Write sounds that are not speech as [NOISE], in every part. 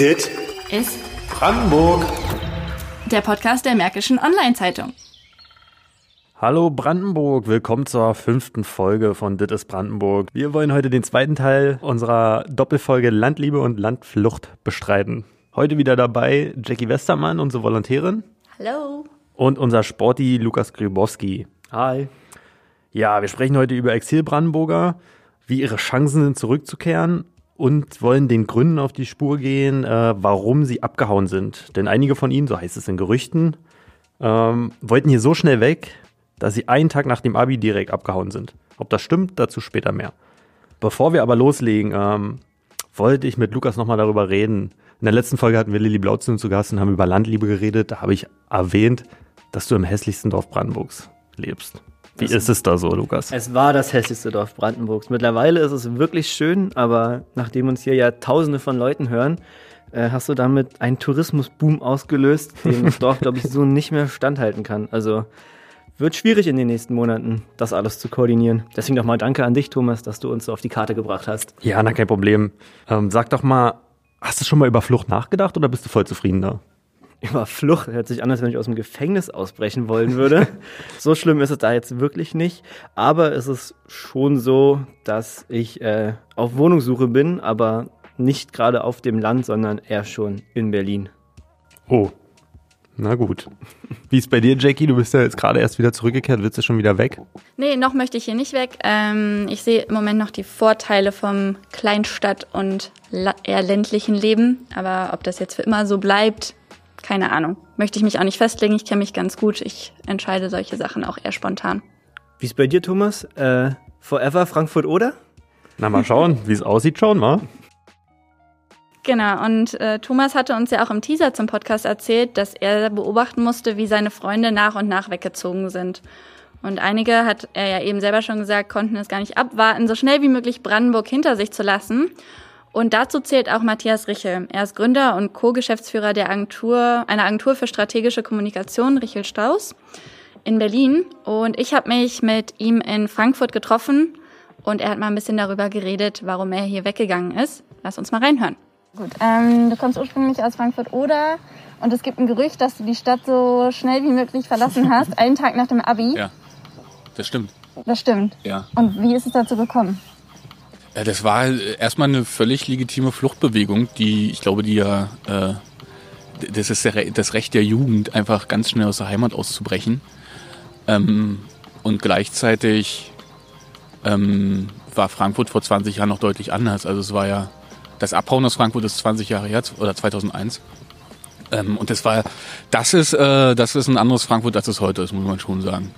Dit ist Brandenburg. der Podcast der Märkischen Online-Zeitung. Hallo Brandenburg, willkommen zur fünften Folge von Dit ist Brandenburg. Wir wollen heute den zweiten Teil unserer Doppelfolge Landliebe und Landflucht bestreiten. Heute wieder dabei Jackie Westermann, unsere Volontärin, Hallo. und unser Sporty Lukas Grybowski. Hi. Ja, wir sprechen heute über Exil-Brandenburger, wie ihre Chancen sind, zurückzukehren und wollen den Gründen auf die Spur gehen, äh, warum sie abgehauen sind. Denn einige von ihnen, so heißt es in Gerüchten, ähm, wollten hier so schnell weg, dass sie einen Tag nach dem Abi direkt abgehauen sind. Ob das stimmt, dazu später mehr. Bevor wir aber loslegen, ähm, wollte ich mit Lukas nochmal darüber reden. In der letzten Folge hatten wir Lilly Blauzun zu Gast und haben über Landliebe geredet. Da habe ich erwähnt, dass du im hässlichsten Dorf Brandenburgs lebst. Wie Das- ist es da so, Lukas? Es war das hässlichste Dorf Brandenburgs. Mittlerweile ist es wirklich schön, aber nachdem uns hier ja Tausende von Leuten hören, äh, hast du damit einen Tourismusboom ausgelöst, den das Dorf, glaube ich, so nicht mehr standhalten kann. Also wird schwierig in den nächsten Monaten, das alles zu koordinieren. Deswegen nochmal danke an dich, Thomas, dass du uns so auf die Karte gebracht hast. Ja, na kein Problem. Ähm, sag doch mal, hast du schon mal über Flucht nachgedacht oder bist du voll zufrieden da? Über Flucht hört sich an, als wenn ich aus dem Gefängnis ausbrechen wollen würde. [LAUGHS] so schlimm ist es da jetzt wirklich nicht. Aber es ist schon so, dass ich äh, auf Wohnungssuche bin, aber nicht gerade auf dem Land, sondern eher schon in Berlin. Oh, na gut. Wie ist bei dir, Jackie? Du bist ja jetzt gerade erst wieder zurückgekehrt. Willst du schon wieder weg? Nee, noch möchte ich hier nicht weg. Ähm, ich sehe im Moment noch die Vorteile vom Kleinstadt- und eher ländlichen Leben. Aber ob das jetzt für immer so bleibt, keine Ahnung. Möchte ich mich auch nicht festlegen. Ich kenne mich ganz gut. Ich entscheide solche Sachen auch eher spontan. Wie ist bei dir, Thomas? Äh, forever Frankfurt oder? Na, mal schauen, wie es aussieht. Schauen wir. Genau, und äh, Thomas hatte uns ja auch im Teaser zum Podcast erzählt, dass er beobachten musste, wie seine Freunde nach und nach weggezogen sind. Und einige, hat er ja eben selber schon gesagt, konnten es gar nicht abwarten, so schnell wie möglich Brandenburg hinter sich zu lassen. Und dazu zählt auch Matthias Richel. Er ist Gründer und Co-Geschäftsführer der Agentur, einer Agentur für strategische Kommunikation, Richel Strauß, in Berlin. Und ich habe mich mit ihm in Frankfurt getroffen und er hat mal ein bisschen darüber geredet, warum er hier weggegangen ist. Lass uns mal reinhören. Gut, ähm, du kommst ursprünglich aus Frankfurt-Oder und es gibt ein Gerücht, dass du die Stadt so schnell wie möglich verlassen [LAUGHS] hast, einen Tag nach dem Abi. Ja, das stimmt. Das stimmt. Ja. Und wie ist es dazu gekommen? Ja. Das war äh, erstmal eine völlig legitime Fluchtbewegung, die, ich glaube, die ja, äh, das ist der, das Recht der Jugend, einfach ganz schnell aus der Heimat auszubrechen. Ähm, und gleichzeitig ähm, war Frankfurt vor 20 Jahren noch deutlich anders. Also es war ja, das Abhauen aus Frankfurt ist 20 Jahre her, oder 2001. Ähm, und das war, das ist, äh, das ist ein anderes Frankfurt, als es heute ist, muss man schon sagen.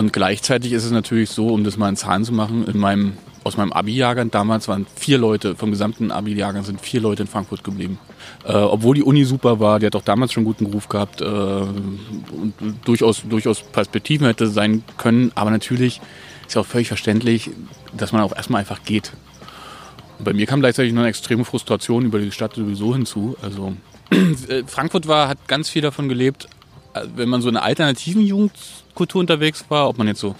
Und gleichzeitig ist es natürlich so, um das mal in Zahlen zu machen, in meinem, aus meinem Abi-Jahrgang damals waren vier Leute, vom gesamten Abi-Jahrgang sind vier Leute in Frankfurt geblieben. Äh, obwohl die Uni super war, die hat auch damals schon guten Ruf gehabt äh, und durchaus, durchaus Perspektiven hätte sein können. Aber natürlich ist ja auch völlig verständlich, dass man auch erstmal einfach geht. Und bei mir kam gleichzeitig noch eine extreme Frustration über die Stadt sowieso hinzu. Also [CLEARS THROAT] Frankfurt war, hat ganz viel davon gelebt, wenn man so in einer alternativen Jugendkultur unterwegs war, ob man jetzt so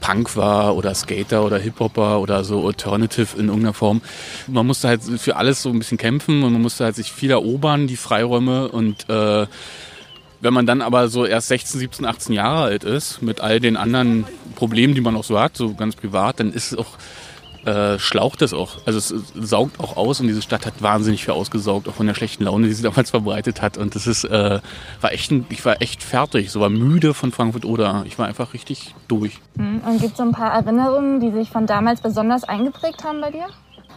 Punk war oder Skater oder Hip-Hopper oder so Alternative in irgendeiner Form. Man musste halt für alles so ein bisschen kämpfen und man musste halt sich viel erobern, die Freiräume und äh, wenn man dann aber so erst 16, 17, 18 Jahre alt ist, mit all den anderen Problemen, die man auch so hat, so ganz privat, dann ist es auch äh, schlaucht es auch. Also es, saugt auch aus und diese Stadt hat wahnsinnig viel ausgesaugt, auch von der schlechten Laune, die sie [LAUGHS] damals verbreitet hat. Und das ist, äh, war echt, ein, ich war echt fertig, so war müde von Frankfurt oder ich war einfach richtig durch. Und gibt es so ein paar Erinnerungen, die sich von damals besonders eingeprägt haben bei dir?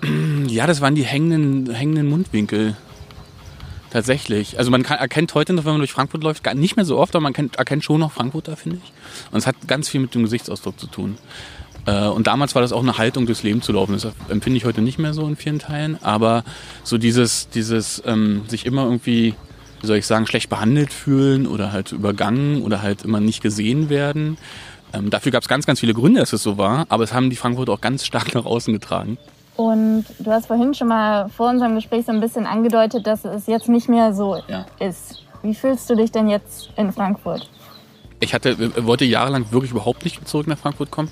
[CLEARS THROAT] Ja, das waren die hängenden, hängenden Mundwinkel. Tatsächlich. Also man kann, erkennt heute noch, wenn man durch Frankfurt läuft, gar nicht mehr so oft, aber man kennt, erkennt schon noch Frankfurter, finde ich. Und es hat ganz viel mit dem Gesichtsausdruck zu tun. Äh, Und damals war das auch eine Haltung, durchs Leben zu laufen. Das empfinde ich heute nicht mehr so in vielen Teilen. Aber so dieses, dieses ähm, sich immer irgendwie, wie soll ich sagen, schlecht behandelt fühlen oder halt übergangen oder halt immer nicht gesehen werden. Ähm, dafür gab es ganz, ganz viele Gründe, dass es so war. Aber es haben die Frankfurter auch ganz stark nach außen getragen. Und du hast vorhin schon mal vor unserem Gespräch so ein bisschen angedeutet, dass es jetzt nicht mehr so Ja. ist. Wie fühlst du dich denn jetzt in Frankfurt? Ich hatte, wollte jahrelang wirklich überhaupt nicht zurück nach Frankfurt kommen.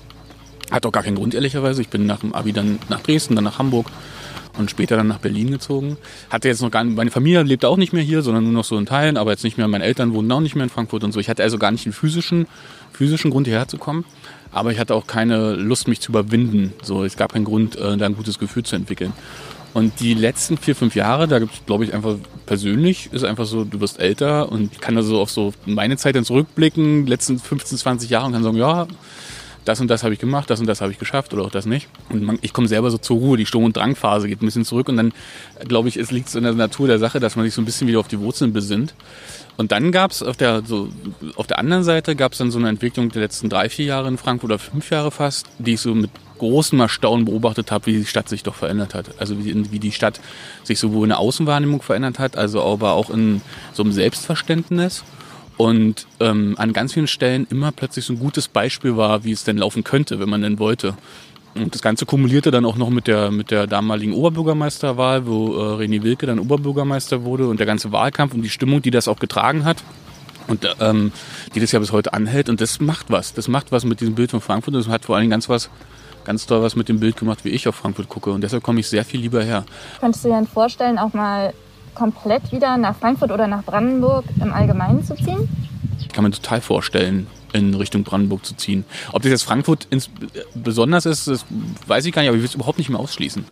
Hat auch gar keinen Grund, ehrlicherweise. Ich bin nach dem Abi dann nach Dresden, dann nach Hamburg und später dann nach Berlin gezogen. Hatte jetzt noch gar nicht, meine Familie lebte auch nicht mehr hier, sondern nur noch so in Teilen, aber jetzt nicht mehr, meine Eltern wohnen auch nicht mehr in Frankfurt und so. Ich hatte also gar nicht einen physischen, physischen Grund hierher zu kommen. Aber ich hatte auch keine Lust, mich zu überwinden. So, es gab keinen Grund, äh, da ein gutes Gefühl zu entwickeln. Und die letzten vier, fünf Jahre, da gibt es, glaube ich, einfach persönlich, ist einfach so, du wirst älter und ich kann also auf so meine Zeit dann zurückblicken, die letzten 15, 20 Jahre und kann sagen, ja, das und das habe ich gemacht, das und das habe ich geschafft oder auch das nicht. Und man, ich komme selber so zur Ruhe, die Sturm- und Drangphase geht ein bisschen zurück und dann, glaube ich, es liegt so in der Natur der Sache, dass man sich so ein bisschen wieder auf die Wurzeln besinnt. Und dann gab es auf der, so, auf der anderen Seite gab es dann so eine Entwicklung der letzten drei, vier Jahre in Frankfurt oder fünf Jahre fast, die ich so mit großem Erstaunen beobachtet habe, wie die Stadt sich doch verändert hat. Also wie, wie die Stadt sich sowohl in der Außenwahrnehmung verändert hat, also aber auch in so einem Selbstverständnis und ähm, an ganz vielen Stellen immer plötzlich so ein gutes Beispiel war, wie es denn laufen könnte, wenn man denn wollte. Und das Ganze kumulierte dann auch noch mit der, mit der damaligen Oberbürgermeisterwahl, wo äh, René Wilke dann Oberbürgermeister wurde und der ganze Wahlkampf und die Stimmung, die das auch getragen hat und ähm, die das ja bis heute anhält. Und das macht was. Das macht was mit diesem Bild von Frankfurt. Das hat vor allem ganz was, ganz toll was mit dem Bild gemacht, wie ich auf Frankfurt gucke. Und deshalb komme ich sehr viel lieber her. Könntest du dir denn vorstellen, auch mal komplett wieder nach Frankfurt oder nach Brandenburg im Allgemeinen zu ziehen? Ich kann mir total vorstellen, in Richtung Brandenburg zu ziehen. Ob das jetzt Frankfurt ins, besonders ist, das weiß ich gar nicht, aber ich will es überhaupt nicht mehr ausschließen.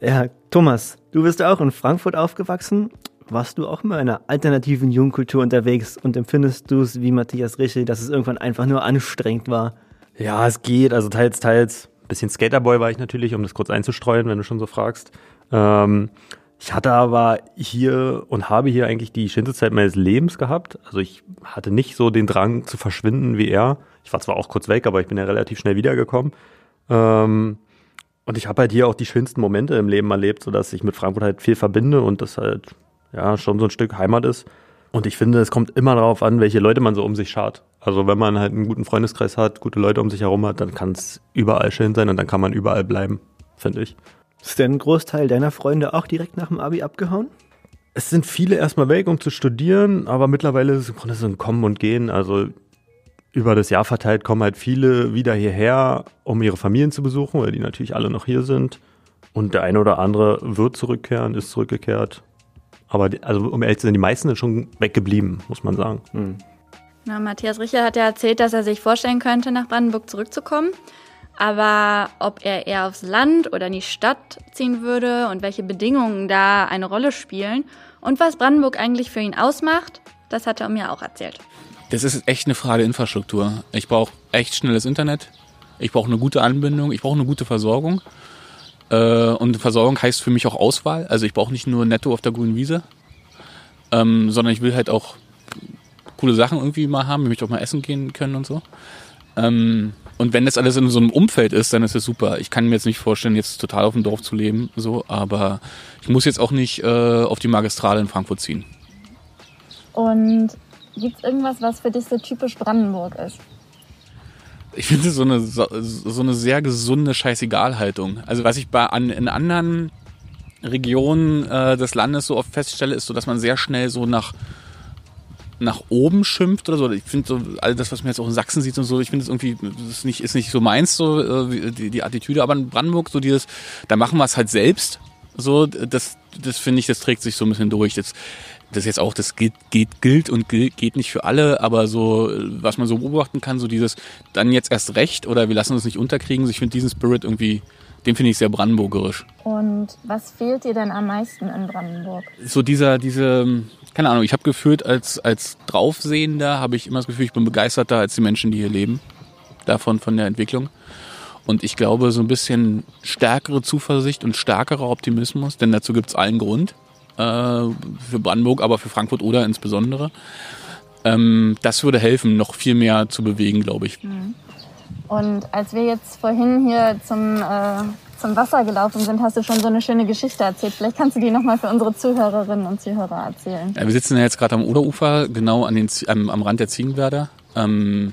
Ja, Thomas, du bist auch in Frankfurt aufgewachsen. Warst du auch immer in einer alternativen Jugendkultur unterwegs und empfindest du es wie Matthias Richel, dass es irgendwann einfach nur anstrengend war? Ja, es geht, also teils, teils. Bisschen Skaterboy war ich natürlich, um das kurz einzustreuen, wenn du schon so fragst. Ähm, ich hatte aber hier und habe hier eigentlich die schönste Zeit meines Lebens gehabt. Also ich hatte nicht so den Drang zu verschwinden wie er. Ich war zwar auch kurz weg, aber ich bin ja relativ schnell wiedergekommen. Ähm, und ich habe halt hier auch die schönsten Momente im Leben erlebt, sodass ich mit Frankfurt halt viel verbinde und das halt ja schon so ein Stück Heimat ist. Und ich finde, es kommt immer darauf an, welche Leute man so um sich schart. Also wenn man halt einen guten Freundeskreis hat, gute Leute um sich herum hat, dann kann es überall schön sein und dann kann man überall bleiben, finde ich. Ist denn ein Großteil deiner Freunde auch direkt nach dem Abi abgehauen? Es sind viele erstmal weg, um zu studieren, aber mittlerweile ist es so ein Kommen und Gehen. Also über das Jahr verteilt kommen halt viele wieder hierher, um ihre Familien zu besuchen, weil die natürlich alle noch hier sind. Und der eine oder andere wird zurückkehren, ist zurückgekehrt. Aber die, also um ehrlich zu sein, die meisten sind schon weggeblieben, muss man sagen. Hm. Na, Matthias Richter hat ja erzählt, dass er sich vorstellen könnte, nach Brandenburg zurückzukommen. Aber ob er eher aufs Land oder in die Stadt ziehen würde und welche Bedingungen da eine Rolle spielen und was Brandenburg eigentlich für ihn ausmacht, das hat er mir auch erzählt. Das ist echt eine Frage der Infrastruktur. Ich brauche echt schnelles Internet. Ich brauche eine gute Anbindung. Ich brauche eine gute Versorgung. Äh, und Versorgung heißt für mich auch Auswahl. Also ich brauche nicht nur netto auf der grünen Wiese, ähm, sondern ich will halt auch coole Sachen irgendwie mal haben. Ich möchte auch mal essen gehen können und so. Und wenn das alles in so einem Umfeld ist, dann ist es super. Ich kann mir jetzt nicht vorstellen, jetzt total auf dem Dorf zu leben, so, aber ich muss jetzt auch nicht äh, auf die Magistrale in Frankfurt ziehen. Und gibt es irgendwas, was für dich so typisch Brandenburg ist? Ich finde so eine so, so eine sehr gesunde Scheißegal-Haltung. Also was ich bei an, in anderen Regionen äh, des Landes so oft feststelle, ist so, dass man sehr schnell so nach nach oben schimpft oder so. Ich finde so all das, was man jetzt auch in Sachsen sieht und so, ich finde es irgendwie, das ist nicht, ist nicht so meins, so äh, die, die Attitüde, aber in Brandenburg so dieses, da machen wir es halt selbst. So, das, das finde ich, das trägt sich so ein bisschen durch. Das, das jetzt auch, das geht, geht, gilt und gilt, geht nicht für alle, aber so, was man so beobachten kann, so dieses, dann jetzt erst recht oder wir lassen uns nicht unterkriegen. Ich finde diesen Spirit irgendwie, den finde ich sehr brandenburgerisch. Und was fehlt dir denn am meisten in Brandenburg? So dieser, diese, keine Ahnung, ich habe gefühlt, als, als Draufsehender habe ich immer das Gefühl, ich bin begeisterter als die Menschen, die hier leben. Davon, von der Entwicklung. Und ich glaube, so ein bisschen stärkere Zuversicht und stärkerer Optimismus, denn dazu gibt es allen Grund. Äh, für Brandenburg, aber für Frankfurt oder insbesondere. Ähm, das würde helfen, noch viel mehr zu bewegen, glaube ich. Mhm. Und als wir jetzt vorhin hier zum äh, zum Wasser gelaufen sind, hast du schon so eine schöne Geschichte erzählt. Vielleicht kannst du die nochmal für unsere Zuhörerinnen und Zuhörer erzählen. Ja, wir sitzen ja jetzt gerade am Oderufer, genau an den, am, am Rand der Ziegenwerder. Ähm,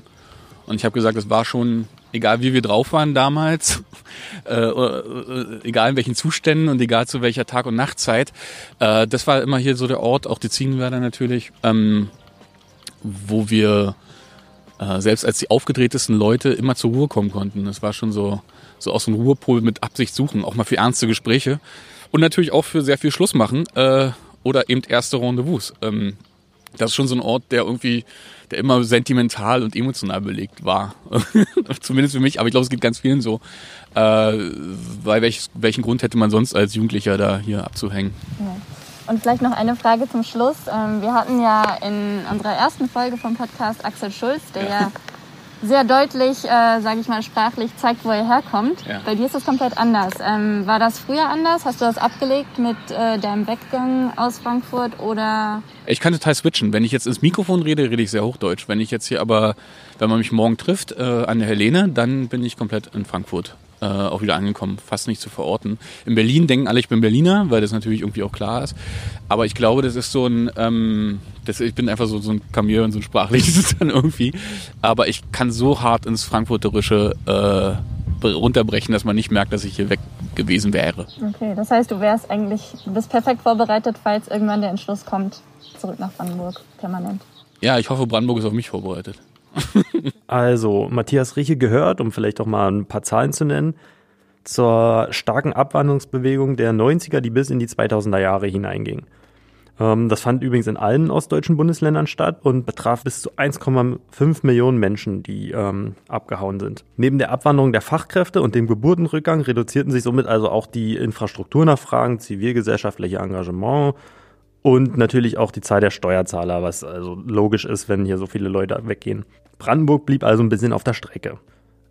und ich habe gesagt, es war schon, egal wie wir drauf waren damals, [LAUGHS] äh, äh, egal in welchen Zuständen und egal zu welcher Tag- und Nachtzeit, äh, das war immer hier so der Ort, auch die Ziegenwerder natürlich, ähm, wo wir äh, selbst als die aufgedrehtesten Leute immer zur Ruhe kommen konnten. Das war schon so, so aus dem Ruhepol mit Absicht suchen, auch mal für ernste Gespräche. Und natürlich auch für sehr viel Schluss machen äh, oder eben erste Rendezvous. Ähm, das ist schon so ein Ort, der irgendwie, der immer sentimental und emotional belegt war. [LAUGHS] Zumindest für mich, aber ich glaube, es geht ganz vielen so. Äh, weil welch, welchen Grund hätte man sonst als Jugendlicher da hier abzuhängen? Ja. Und vielleicht noch eine Frage zum Schluss. Ähm, wir hatten ja in unserer ersten Folge vom Podcast Axel Schulz, der ja sehr deutlich, äh, sage ich mal, sprachlich zeigt, wo er herkommt. Ja. Bei dir ist das komplett anders. Ähm, war das früher anders? Hast du das abgelegt mit äh, deinem Weggang aus Frankfurt oder? Ich kann total switchen. Wenn ich jetzt ins Mikrofon rede, rede ich sehr Hochdeutsch. Wenn ich jetzt hier aber, wenn man mich morgen trifft äh, an der Helene, dann bin ich komplett in Frankfurt äh, auch wieder angekommen, fast nicht zu verorten. In Berlin denken alle, ich bin Berliner, weil das natürlich irgendwie auch klar ist. Aber ich glaube, das ist so ein, ähm, das, ich bin einfach so, so ein Chameleon, so ein sprachliches [LAUGHS] dann irgendwie. Aber ich kann so hart ins Frankfurterische äh, runterbrechen, dass man nicht merkt, dass ich hier weg gewesen wäre. Okay, das heißt, du wärst eigentlich, du bist perfekt vorbereitet, falls irgendwann der Entschluss kommt, zurück nach Brandenburg, permanent. Ja, ich hoffe, Brandenburg ist auf mich vorbereitet. [LAUGHS] also, Matthias Rieche gehört, um vielleicht auch mal ein paar Zahlen zu nennen, zur starken Abwanderungsbewegung der 90er, die bis in die 2000er Jahre hineinging. Ähm, das fand übrigens in allen ostdeutschen Bundesländern statt und betraf bis zu 1,5 Millionen Menschen, die ähm, abgehauen sind. Neben der Abwanderung der Fachkräfte und dem Geburtenrückgang reduzierten sich somit also auch die Infrastrukturnachfragen, zivilgesellschaftliche Engagement und natürlich auch die Zahl der Steuerzahler, was also logisch ist, wenn hier so viele Leute weggehen. Brandenburg blieb also ein bisschen auf der Strecke.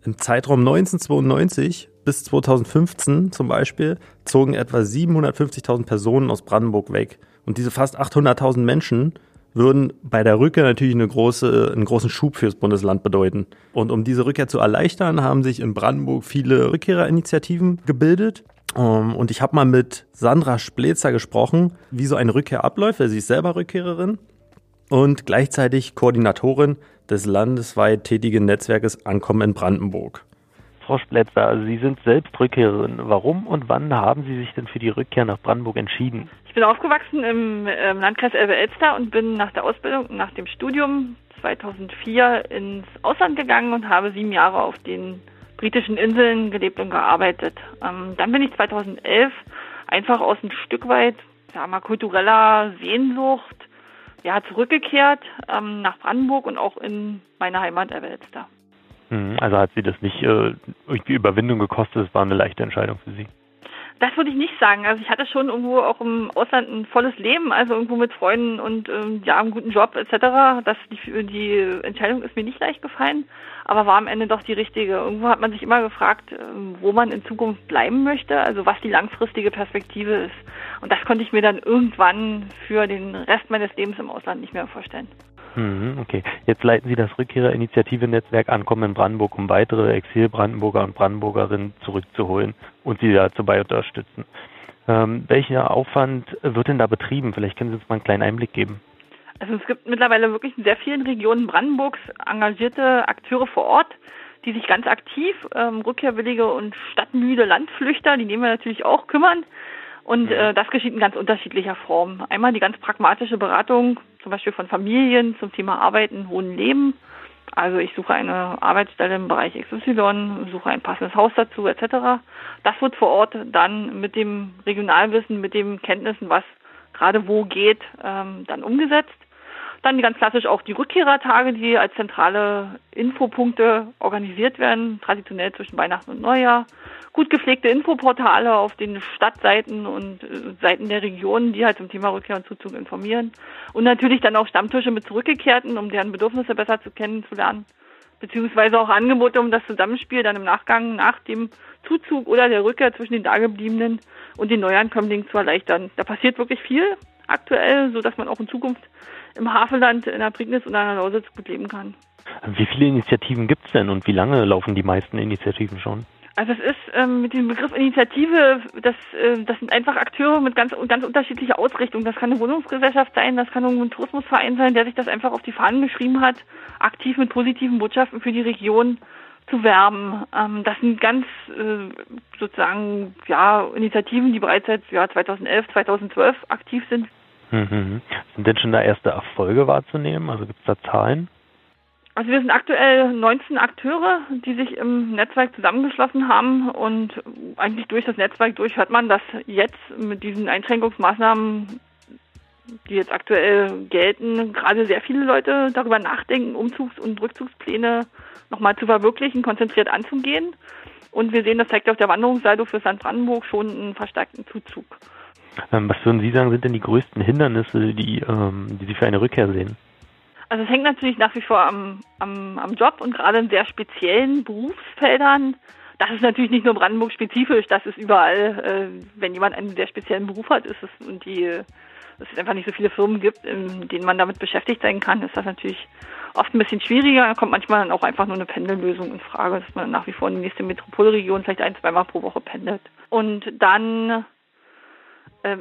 Im Zeitraum 1992 bis 2015 zum Beispiel zogen etwa 750.000 Personen aus Brandenburg weg. Und diese fast 800.000 Menschen würden bei der Rückkehr natürlich eine große, einen großen Schub fürs Bundesland bedeuten. Und um diese Rückkehr zu erleichtern, haben sich in Brandenburg viele Rückkehrerinitiativen gebildet. Ähm, und ich habe mal mit Sandra Splezer gesprochen, wie so eine Rückkehr abläuft. Sie ist selber Rückkehrerin und gleichzeitig Koordinatorin des landesweit tätigen Netzwerkes Ankommen in Brandenburg. Frau Spletzer, Sie sind selbst Rückkehrerin. Warum und wann haben Sie sich denn für die Rückkehr nach Brandenburg entschieden? Ich bin aufgewachsen im, im Landkreis Elbe-Elster und bin nach der Ausbildung, nach dem Studium 2004 ins Ausland gegangen und habe sieben Jahre auf den britischen Inseln gelebt und gearbeitet. Ähm, dann bin ich 2011 einfach aus ein Stück weit, sagen wir, kultureller Sehnsucht ja, zurückgekehrt ähm, nach Brandenburg und auch in meine Heimat Elbe-Elster. Mhm, also hat sie das nicht äh, irgendwie Überwindung gekostet, es war eine leichte Entscheidung für sie? Das würde ich nicht sagen. Also ich hatte schon irgendwo auch im Ausland ein volles Leben, also irgendwo mit Freunden und ähm, ja, einen guten Job etc. Das, die, die Entscheidung ist mir nicht leicht gefallen, aber war am Ende doch die richtige. Irgendwo hat man sich immer gefragt, ähm, wo man in Zukunft bleiben möchte, also was die langfristige Perspektive ist. Und das konnte ich mir dann irgendwann für den Rest meines Lebens im Ausland nicht mehr vorstellen. Mhm, okay, jetzt leiten Sie das Rückkehrerinitiative-Netzwerk Ankommen in Brandenburg, um weitere Exil-Brandenburger und Brandenburgerinnen zurückzuholen und sie dazu bei unterstützen. Ähm, welcher Aufwand wird denn da betrieben? Vielleicht können Sie uns mal einen kleinen Einblick geben. Also es gibt mittlerweile wirklich in sehr vielen Regionen Brandenburgs engagierte Akteure vor Ort, die sich ganz aktiv ähm, rückkehrwillige und stadtmüde Landflüchter, die nehmen wir natürlich auch, kümmern. Und äh, das geschieht in ganz unterschiedlicher Form. Einmal die ganz pragmatische Beratung, zum Beispiel von Familien zum Thema Arbeiten, Wohnen, Leben. Also ich suche eine Arbeitsstelle im Bereich XY, suche ein passendes Haus dazu, etc. Das wird vor Ort dann mit dem Regionalwissen, mit den Kenntnissen, was gerade wo geht, ähm, dann umgesetzt. Dann ganz klassisch auch die Rückkehrertage, die als zentrale Infopunkte organisiert werden, traditionell zwischen Weihnachten und Neujahr gut gepflegte Infoportale auf den Stadtseiten und äh, Seiten der Regionen, die halt zum Thema Rückkehr und Zuzug informieren. Und natürlich dann auch Stammtische mit Zurückgekehrten, um deren Bedürfnisse besser zu kennenzulernen. Beziehungsweise auch Angebote, um das Zusammenspiel dann im Nachgang nach dem Zuzug oder der Rückkehr zwischen den Dagebliebenen und den Neuankömmlingen zu erleichtern. Da passiert wirklich viel aktuell, so dass man auch in Zukunft im Hafenland, in der Prignitz und an der Lausitz gut leben kann. Wie viele Initiativen gibt es denn und wie lange laufen die meisten Initiativen schon? Also es ist ähm, mit dem Begriff Initiative, das, äh, das sind einfach Akteure mit ganz, ganz unterschiedlicher Ausrichtung. Das kann eine Wohnungsgesellschaft sein, das kann ein Tourismusverein sein, der sich das einfach auf die Fahnen geschrieben hat, aktiv mit positiven Botschaften für die Region zu werben. Ähm, das sind ganz äh, sozusagen ja Initiativen, die bereits seit ja, 2011, 2012 aktiv sind. Mhm. Sind denn schon da erste Erfolge wahrzunehmen? Also gibt es da Zahlen? Also wir sind aktuell 19 Akteure, die sich im Netzwerk zusammengeschlossen haben und eigentlich durch das Netzwerk durch hört man, dass jetzt mit diesen Einschränkungsmaßnahmen, die jetzt aktuell gelten, gerade sehr viele Leute darüber nachdenken, Umzugs- und Rückzugspläne nochmal zu verwirklichen, konzentriert anzugehen. Und wir sehen, das zeigt auf der Wanderungssaldo für St. Brandenburg schon einen verstärkten Zuzug. Ähm, was würden Sie sagen, sind denn die größten Hindernisse, die, ähm, die Sie für eine Rückkehr sehen? Also es hängt natürlich nach wie vor am, am, am Job und gerade in sehr speziellen Berufsfeldern. Das ist natürlich nicht nur Brandenburg spezifisch, das ist überall, äh, wenn jemand einen sehr speziellen Beruf hat, ist es und die es einfach nicht so viele Firmen gibt, in denen man damit beschäftigt sein kann, ist das natürlich oft ein bisschen schwieriger. Da kommt manchmal dann auch einfach nur eine Pendellösung in Frage, dass man nach wie vor in die nächste Metropolregion vielleicht ein, zweimal pro Woche pendelt. Und dann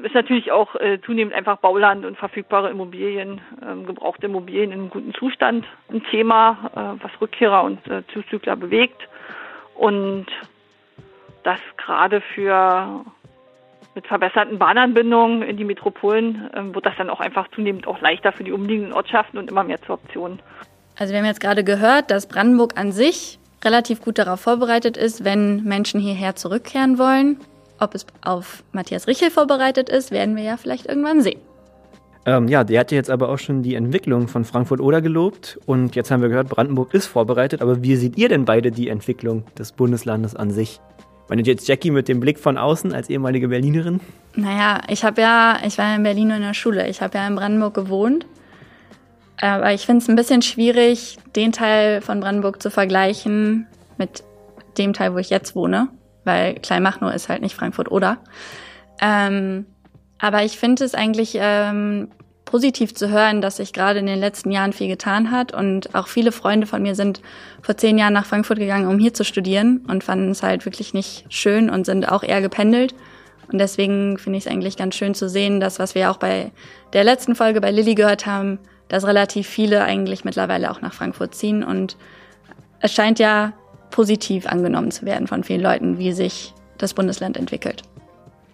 ist natürlich auch äh, zunehmend einfach Bauland und verfügbare Immobilien, ähm, gebrauchte Immobilien in guten Zustand ein Thema, äh, was Rückkehrer und äh, Zuzügler bewegt. Und das gerade für mit verbesserten Bahnanbindungen in die Metropolen äh, wird das dann auch einfach zunehmend auch leichter für die umliegenden Ortschaften und immer mehr zur Option. Also wir haben jetzt gerade gehört, dass Brandenburg an sich relativ gut darauf vorbereitet ist, wenn Menschen hierher zurückkehren wollen. Ob es auf Matthias Richel vorbereitet ist, werden wir ja vielleicht irgendwann sehen. Ähm, ja, der hat ja jetzt aber auch schon die Entwicklung von Frankfurt-Oder gelobt. Und jetzt haben wir gehört, Brandenburg ist vorbereitet. Aber wie seht ihr denn beide die Entwicklung des Bundeslandes an sich? Meine jetzt Jackie mit dem Blick von außen als ehemalige Berlinerin? Naja, ich habe ja, ich war ja in Berlin in der Schule. Ich habe ja in Brandenburg gewohnt. Aber ich finde es ein bisschen schwierig, den Teil von Brandenburg zu vergleichen mit dem Teil, wo ich jetzt wohne weil Kleinmachnow ist halt nicht Frankfurt oder. Ähm, aber ich finde es eigentlich ähm, positiv zu hören, dass sich gerade in den letzten Jahren viel getan hat und auch viele Freunde von mir sind vor zehn Jahren nach Frankfurt gegangen, um hier zu studieren und fanden es halt wirklich nicht schön und sind auch eher gependelt. Und deswegen finde ich es eigentlich ganz schön zu sehen, dass was wir auch bei der letzten Folge bei Lilly gehört haben, dass relativ viele eigentlich mittlerweile auch nach Frankfurt ziehen und es scheint ja positiv angenommen zu werden von vielen Leuten, wie sich das Bundesland entwickelt.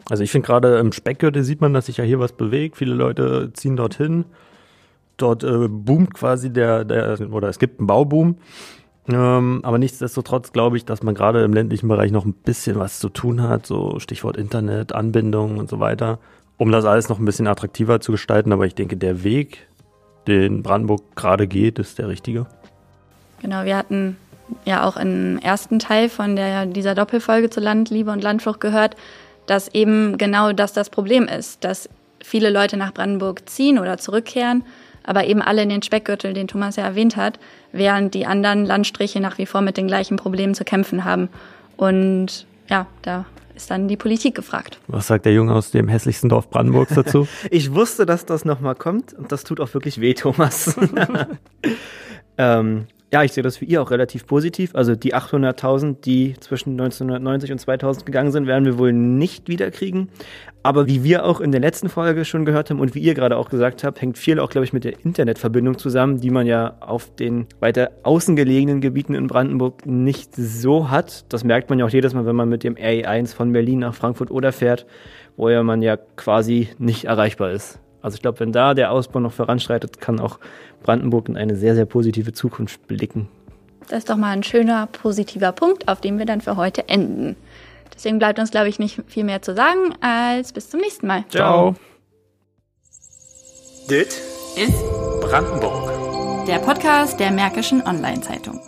Also ich finde gerade im Speckgürtel sieht man, dass sich ja hier was bewegt. Viele Leute ziehen dorthin. Dort äh, boomt quasi der, der, oder es gibt einen Bauboom. Ähm, aber nichtsdestotrotz glaube ich, dass man gerade im ländlichen Bereich noch ein bisschen was zu tun hat, so Stichwort Internet, Anbindung und so weiter, um das alles noch ein bisschen attraktiver zu gestalten. Aber ich denke, der Weg, den Brandenburg gerade geht, ist der richtige. Genau, wir hatten ja auch im ersten Teil von der, dieser Doppelfolge zu Land, Liebe und Landflucht gehört, dass eben genau das das Problem ist, dass viele Leute nach Brandenburg ziehen oder zurückkehren, aber eben alle in den Speckgürtel, den Thomas ja erwähnt hat, während die anderen Landstriche nach wie vor mit den gleichen Problemen zu kämpfen haben. Und ja, da ist dann die Politik gefragt. Was sagt der Junge aus dem hässlichsten Dorf Brandenburgs dazu? [LAUGHS] ich wusste, dass das nochmal kommt und das tut auch wirklich weh, Thomas. [LAUGHS] [LAUGHS] ähm, ja, ich sehe das für ihr auch relativ positiv. Also die 800.000, die zwischen 1990 und 2000 gegangen sind, werden wir wohl nicht wiederkriegen. Aber wie wir auch in der letzten Folge schon gehört haben und wie ihr gerade auch gesagt habt, hängt viel auch, glaube ich, mit der Internetverbindung zusammen, die man ja auf den weiter außen gelegenen Gebieten in Brandenburg nicht so hat. Das merkt man ja auch jedes Mal, wenn man mit dem RE1 von Berlin nach Frankfurt oder fährt, wo ja man ja quasi nicht erreichbar ist. Also ich glaube, wenn da der Ausbau noch voranschreitet, kann auch Brandenburg in eine sehr, sehr positive Zukunft blicken. Das ist doch mal ein schöner, positiver Punkt, auf dem wir dann für heute enden. Deswegen bleibt uns, glaube ich, nicht viel mehr zu sagen, als bis zum nächsten Mal. Ciao. Dit ist Brandenburg. Der Podcast der Märkischen Online-Zeitung.